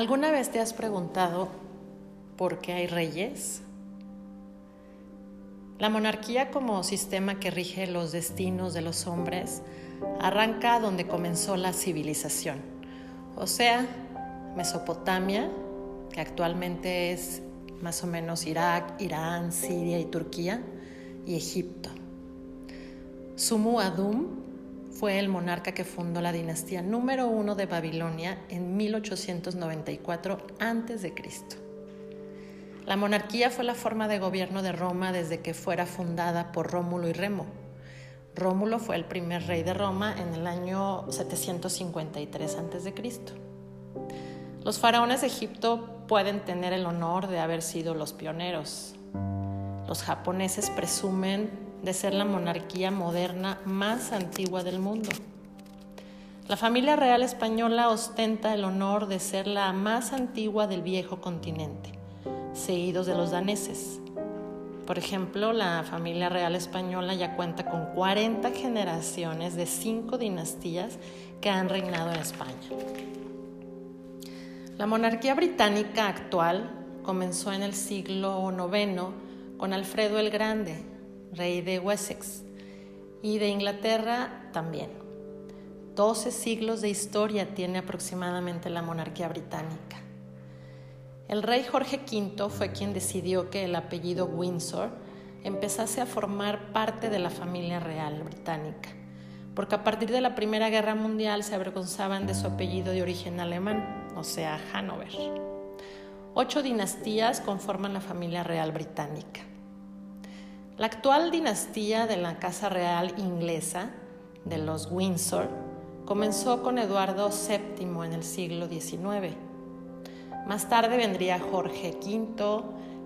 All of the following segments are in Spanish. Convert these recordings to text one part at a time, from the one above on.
¿Alguna vez te has preguntado por qué hay reyes? La monarquía como sistema que rige los destinos de los hombres arranca donde comenzó la civilización, o sea, Mesopotamia, que actualmente es más o menos Irak, Irán, Siria y Turquía, y Egipto. Sumu Adum fue el monarca que fundó la dinastía número uno de Babilonia en 1894 a.C. La monarquía fue la forma de gobierno de Roma desde que fuera fundada por Rómulo y Remo. Rómulo fue el primer rey de Roma en el año 753 a.C. Los faraones de Egipto pueden tener el honor de haber sido los pioneros. Los japoneses presumen de ser la monarquía moderna más antigua del mundo. La familia real española ostenta el honor de ser la más antigua del viejo continente, seguidos de los daneses. Por ejemplo, la familia real española ya cuenta con 40 generaciones de cinco dinastías que han reinado en España. La monarquía británica actual comenzó en el siglo IX con Alfredo el Grande, rey de Wessex, y de Inglaterra también. Doce siglos de historia tiene aproximadamente la monarquía británica. El rey Jorge V fue quien decidió que el apellido Windsor empezase a formar parte de la familia real británica, porque a partir de la Primera Guerra Mundial se avergonzaban de su apellido de origen alemán, o sea, Hanover. Ocho dinastías conforman la familia real británica. La actual dinastía de la Casa Real inglesa, de los Windsor, comenzó con Eduardo VII en el siglo XIX. Más tarde vendría Jorge V,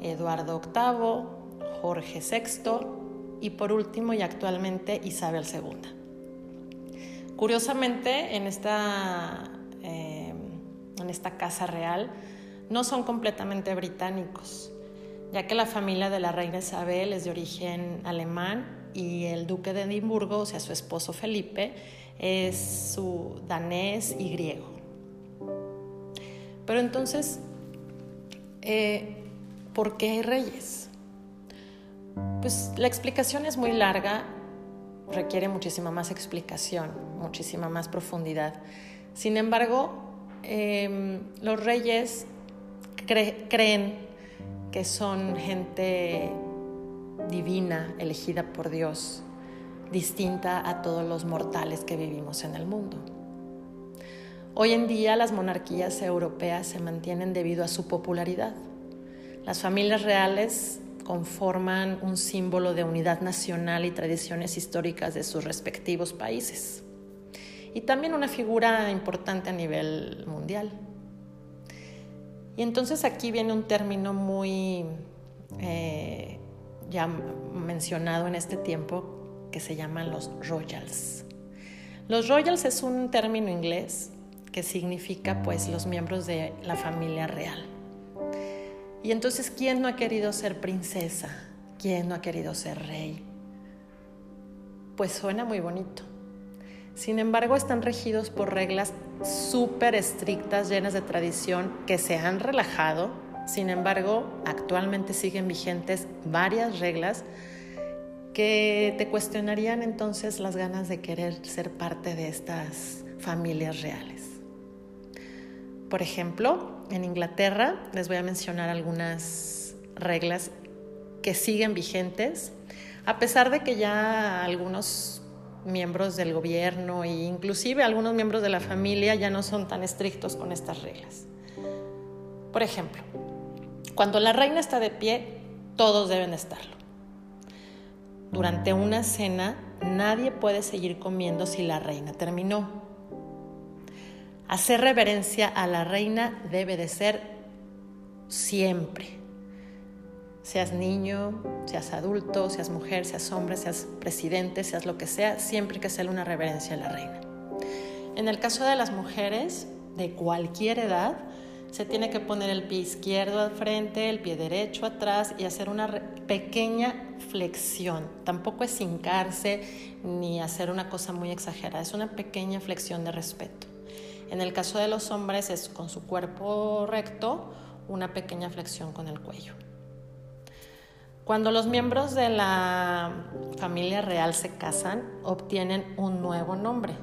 Eduardo VIII, Jorge VI y por último y actualmente Isabel II. Curiosamente, en esta, eh, en esta Casa Real no son completamente británicos ya que la familia de la reina Isabel es de origen alemán y el duque de Edimburgo, o sea, su esposo Felipe, es su danés y griego. Pero entonces, eh, ¿por qué hay reyes? Pues la explicación es muy larga, requiere muchísima más explicación, muchísima más profundidad. Sin embargo, em, los reyes creen que son gente divina, elegida por Dios, distinta a todos los mortales que vivimos en el mundo. Hoy en día las monarquías europeas se mantienen debido a su popularidad. Las familias reales conforman un símbolo de unidad nacional y tradiciones históricas de sus respectivos países. Y también una figura importante a nivel mundial. Y entonces aquí viene un término muy eh, ya mencionado en este tiempo que se llaman los royals. Los royals es un término inglés que significa pues los miembros de la familia real. Y entonces, ¿quién no ha querido ser princesa? ¿Quién no ha querido ser rey? Pues suena muy bonito. Sin embargo, están regidos por reglas súper estrictas, llenas de tradición, que se han relajado. Sin embargo, actualmente siguen vigentes varias reglas que te cuestionarían entonces las ganas de querer ser parte de estas familias reales. Por ejemplo, en Inglaterra les voy a mencionar algunas reglas que siguen vigentes, a pesar de que ya algunos miembros del gobierno e inclusive algunos miembros de la familia ya no son tan estrictos con estas reglas. Por ejemplo, cuando la reina está de pie, todos deben estarlo. Durante una cena, nadie puede seguir comiendo si la reina terminó. Hacer reverencia a la reina debe de ser siempre seas niño, seas adulto, seas mujer, seas hombre, seas presidente, seas lo que sea, siempre que hacerle una reverencia a la reina. En el caso de las mujeres de cualquier edad, se tiene que poner el pie izquierdo al frente, el pie derecho atrás y hacer una pequeña flexión. Tampoco es hincarse ni hacer una cosa muy exagerada, es una pequeña flexión de respeto. En el caso de los hombres es con su cuerpo recto, una pequeña flexión con el cuello. Cuando los miembros de la familia real se casan, obtienen un nuevo nombre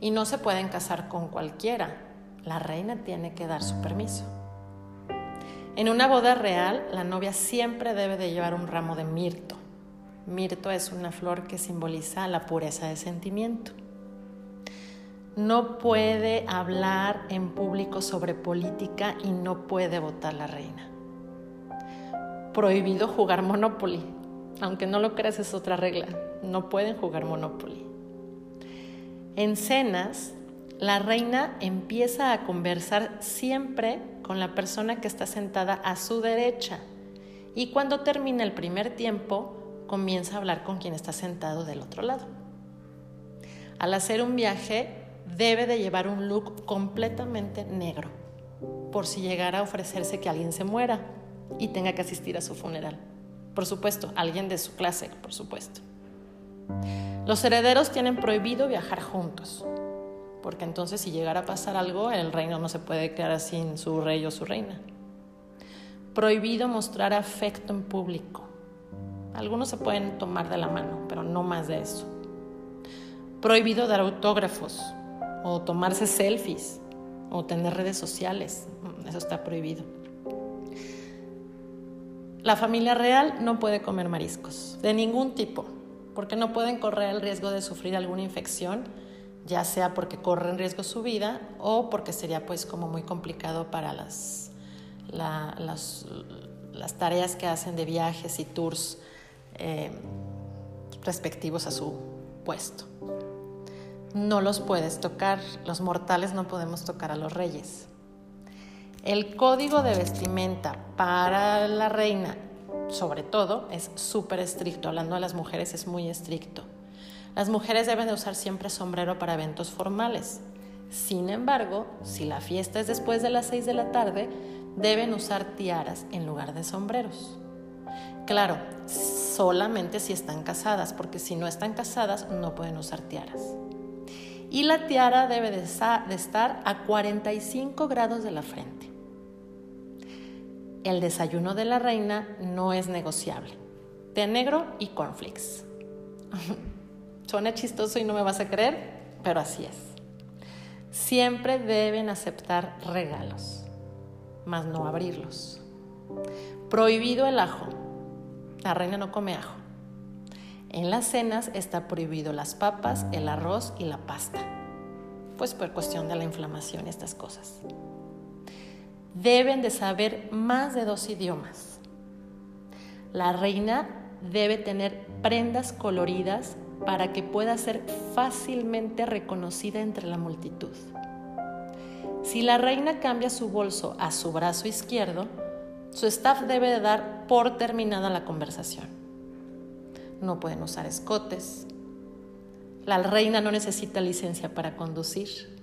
y no se pueden casar con cualquiera. La reina tiene que dar su permiso. En una boda real, la novia siempre debe de llevar un ramo de mirto. Mirto es una flor que simboliza la pureza de sentimiento. No puede hablar en público sobre política y no puede votar la reina prohibido jugar Monopoly. Aunque no lo creas, es otra regla. No pueden jugar Monopoly. En cenas, la reina empieza a conversar siempre con la persona que está sentada a su derecha. Y cuando termina el primer tiempo, comienza a hablar con quien está sentado del otro lado. Al hacer un viaje, debe de llevar un look completamente negro, por si llegara a ofrecerse que alguien se muera y tenga que asistir a su funeral. Por supuesto, alguien de su clase, por supuesto. Los herederos tienen prohibido viajar juntos, porque entonces si llegara a pasar algo, el reino no se puede quedar sin su rey o su reina. Prohibido mostrar afecto en público. Algunos se pueden tomar de la mano, pero no más de eso. Prohibido dar autógrafos o tomarse selfies o tener redes sociales. Eso está prohibido. La familia real no puede comer mariscos, de ningún tipo, porque no pueden correr el riesgo de sufrir alguna infección, ya sea porque corre en riesgo su vida o porque sería pues como muy complicado para las, las, tareas que hacen de viajes y tours eh, respectivos a su puesto. No los puedes tocar, los mortales no podemos tocar a los reyes. El código de vestimenta para la reina, sobre todo, es súper estricto. Hablando de las mujeres, es muy estricto. Las mujeres deben de usar siempre sombrero para eventos formales. Sin embargo, si la fiesta es después de las 6 de la tarde, deben usar tiaras en lugar de sombreros. Claro, solamente si están casadas, porque si no están casadas no pueden usar tiaras. Y la tiara debe de estar a 45 grados de la frente el desayuno de la reina no es negociable. Té negro y cornflakes. Suena chistoso y no me vas a creer, pero así es. Siempre deben aceptar regalos, mas no abrirlos. Prohibido el ajo. La reina no come ajo. En las cenas está prohibido las papas, el arroz y la pasta, pues por cuestión de la inflamación y estas cosas deben de saber más de dos idiomas. La reina debe tener prendas coloridas para que pueda ser fácilmente reconocida entre la multitud. Si la reina cambia su bolso a su brazo izquierdo, su staff debe de dar por terminada la conversación. No pueden usar escotes. La reina no necesita licencia para conducir.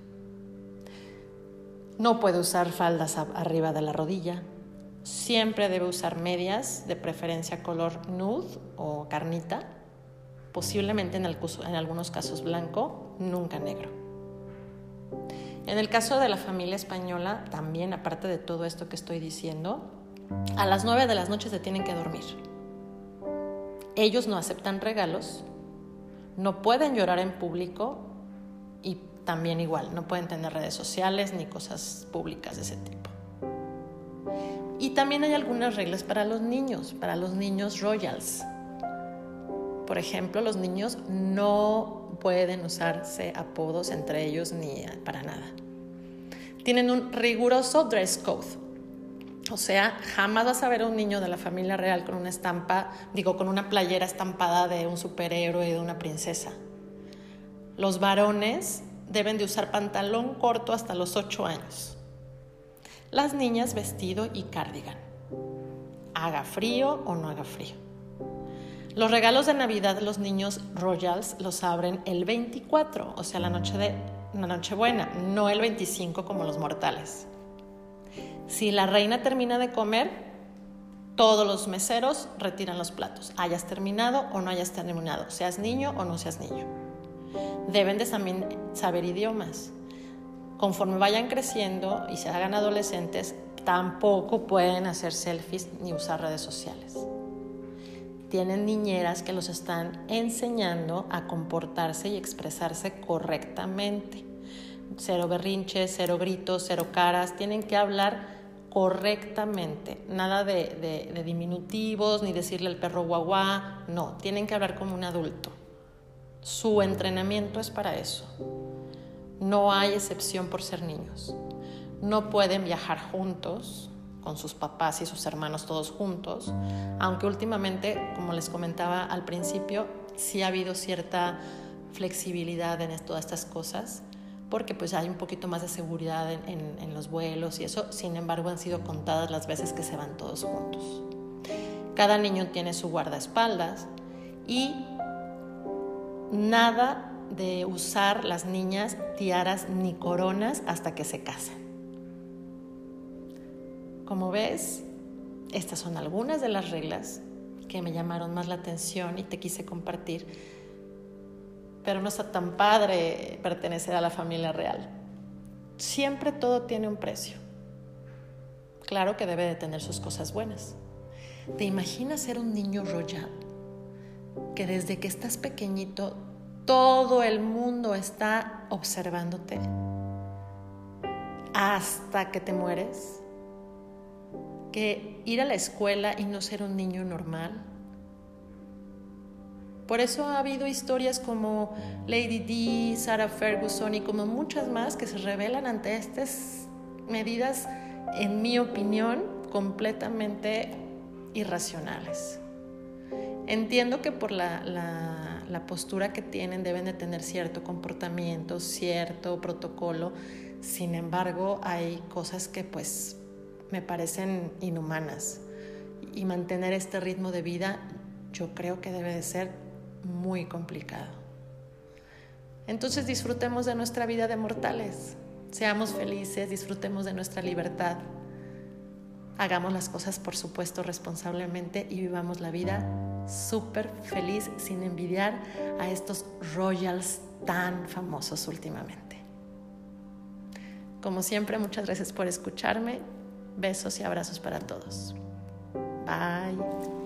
No puede usar faldas arriba de la rodilla. Siempre debe usar medias, de preferencia color nude o carnita, posiblemente en, algunos casos blanco, nunca negro. En el caso de la familia española, también aparte de todo esto que estoy diciendo, a las 9 de las noches se tienen que dormir. Ellos no aceptan regalos, no pueden llorar en público también igual, no pueden tener redes sociales ni cosas públicas de ese tipo. Y también hay algunas reglas para los niños, para los niños royals. Por ejemplo, los niños no pueden usarse apodos entre ellos ni para nada. Tienen un riguroso dress code. O sea, jamás vas a ver a un niño de la familia real con una estampa, digo, con una playera estampada de un superhéroe de una princesa. Los varones deben de usar pantalón corto hasta los 8 años. Las niñas vestido y cardigan. Haga frío o no haga frío. Los regalos de Navidad los niños royals los abren el 24, o sea, la noche de la Nochebuena, no el 25 como los mortales. Si la reina termina de comer, todos los meseros retiran los platos, hayas terminado o no hayas terminado, seas niño o no seas niño. Deben de también saber idiomas. Conforme vayan creciendo y se hagan adolescentes, tampoco pueden hacer selfies ni usar redes sociales. Tienen niñeras que los están enseñando a comportarse y expresarse correctamente. Cero berrinches, cero gritos, cero caras. Tienen que hablar correctamente. Nada de, diminutivos, ni decirle al perro guagua. No, tienen que hablar como un adulto. Su entrenamiento es para eso. No hay excepción por ser niños no pueden viajar juntos con sus papás y sus hermanos todos juntos, aunque últimamente, como les comentaba al principio, sí ha habido cierta flexibilidad en todas estas cosas, porque pues hay un poquito más de seguridad en, en los vuelos y eso, sin embargo han sido contadas las veces que se van todos juntos. Cada niño tiene su guardaespaldas y nada de usar las niñas tiaras ni coronas hasta que se casen. Como ves, estas son algunas de las reglas que me llamaron más la atención y te quise compartir. Pero no está tan padre pertenecer a la familia real. Siempre todo tiene un precio. Claro que debe de tener sus cosas buenas. ¿Te imaginas ser un niño royal? Que desde que estás pequeñito todo el mundo está observándote hasta que te mueres que ir a la escuela y no ser un niño normal. Por eso ha habido historias como Lady D, Sarah Ferguson y como muchas más que se revelan ante estas medidas, en mi opinión, completamente irracionales. Entiendo que por la, la, postura que tienen deben de tener cierto comportamiento, cierto protocolo, sin embargo hay cosas que pues me parecen inhumanas. Y mantener este ritmo de vida yo creo que debe de ser muy complicado. Entonces disfrutemos de nuestra vida de mortales, seamos felices, disfrutemos de nuestra libertad, hagamos las cosas por supuesto responsablemente y vivamos la vida súper feliz sin envidiar a estos royals tan famosos últimamente. Como siempre, muchas gracias por escucharme Besos y abrazos para todos. Bye.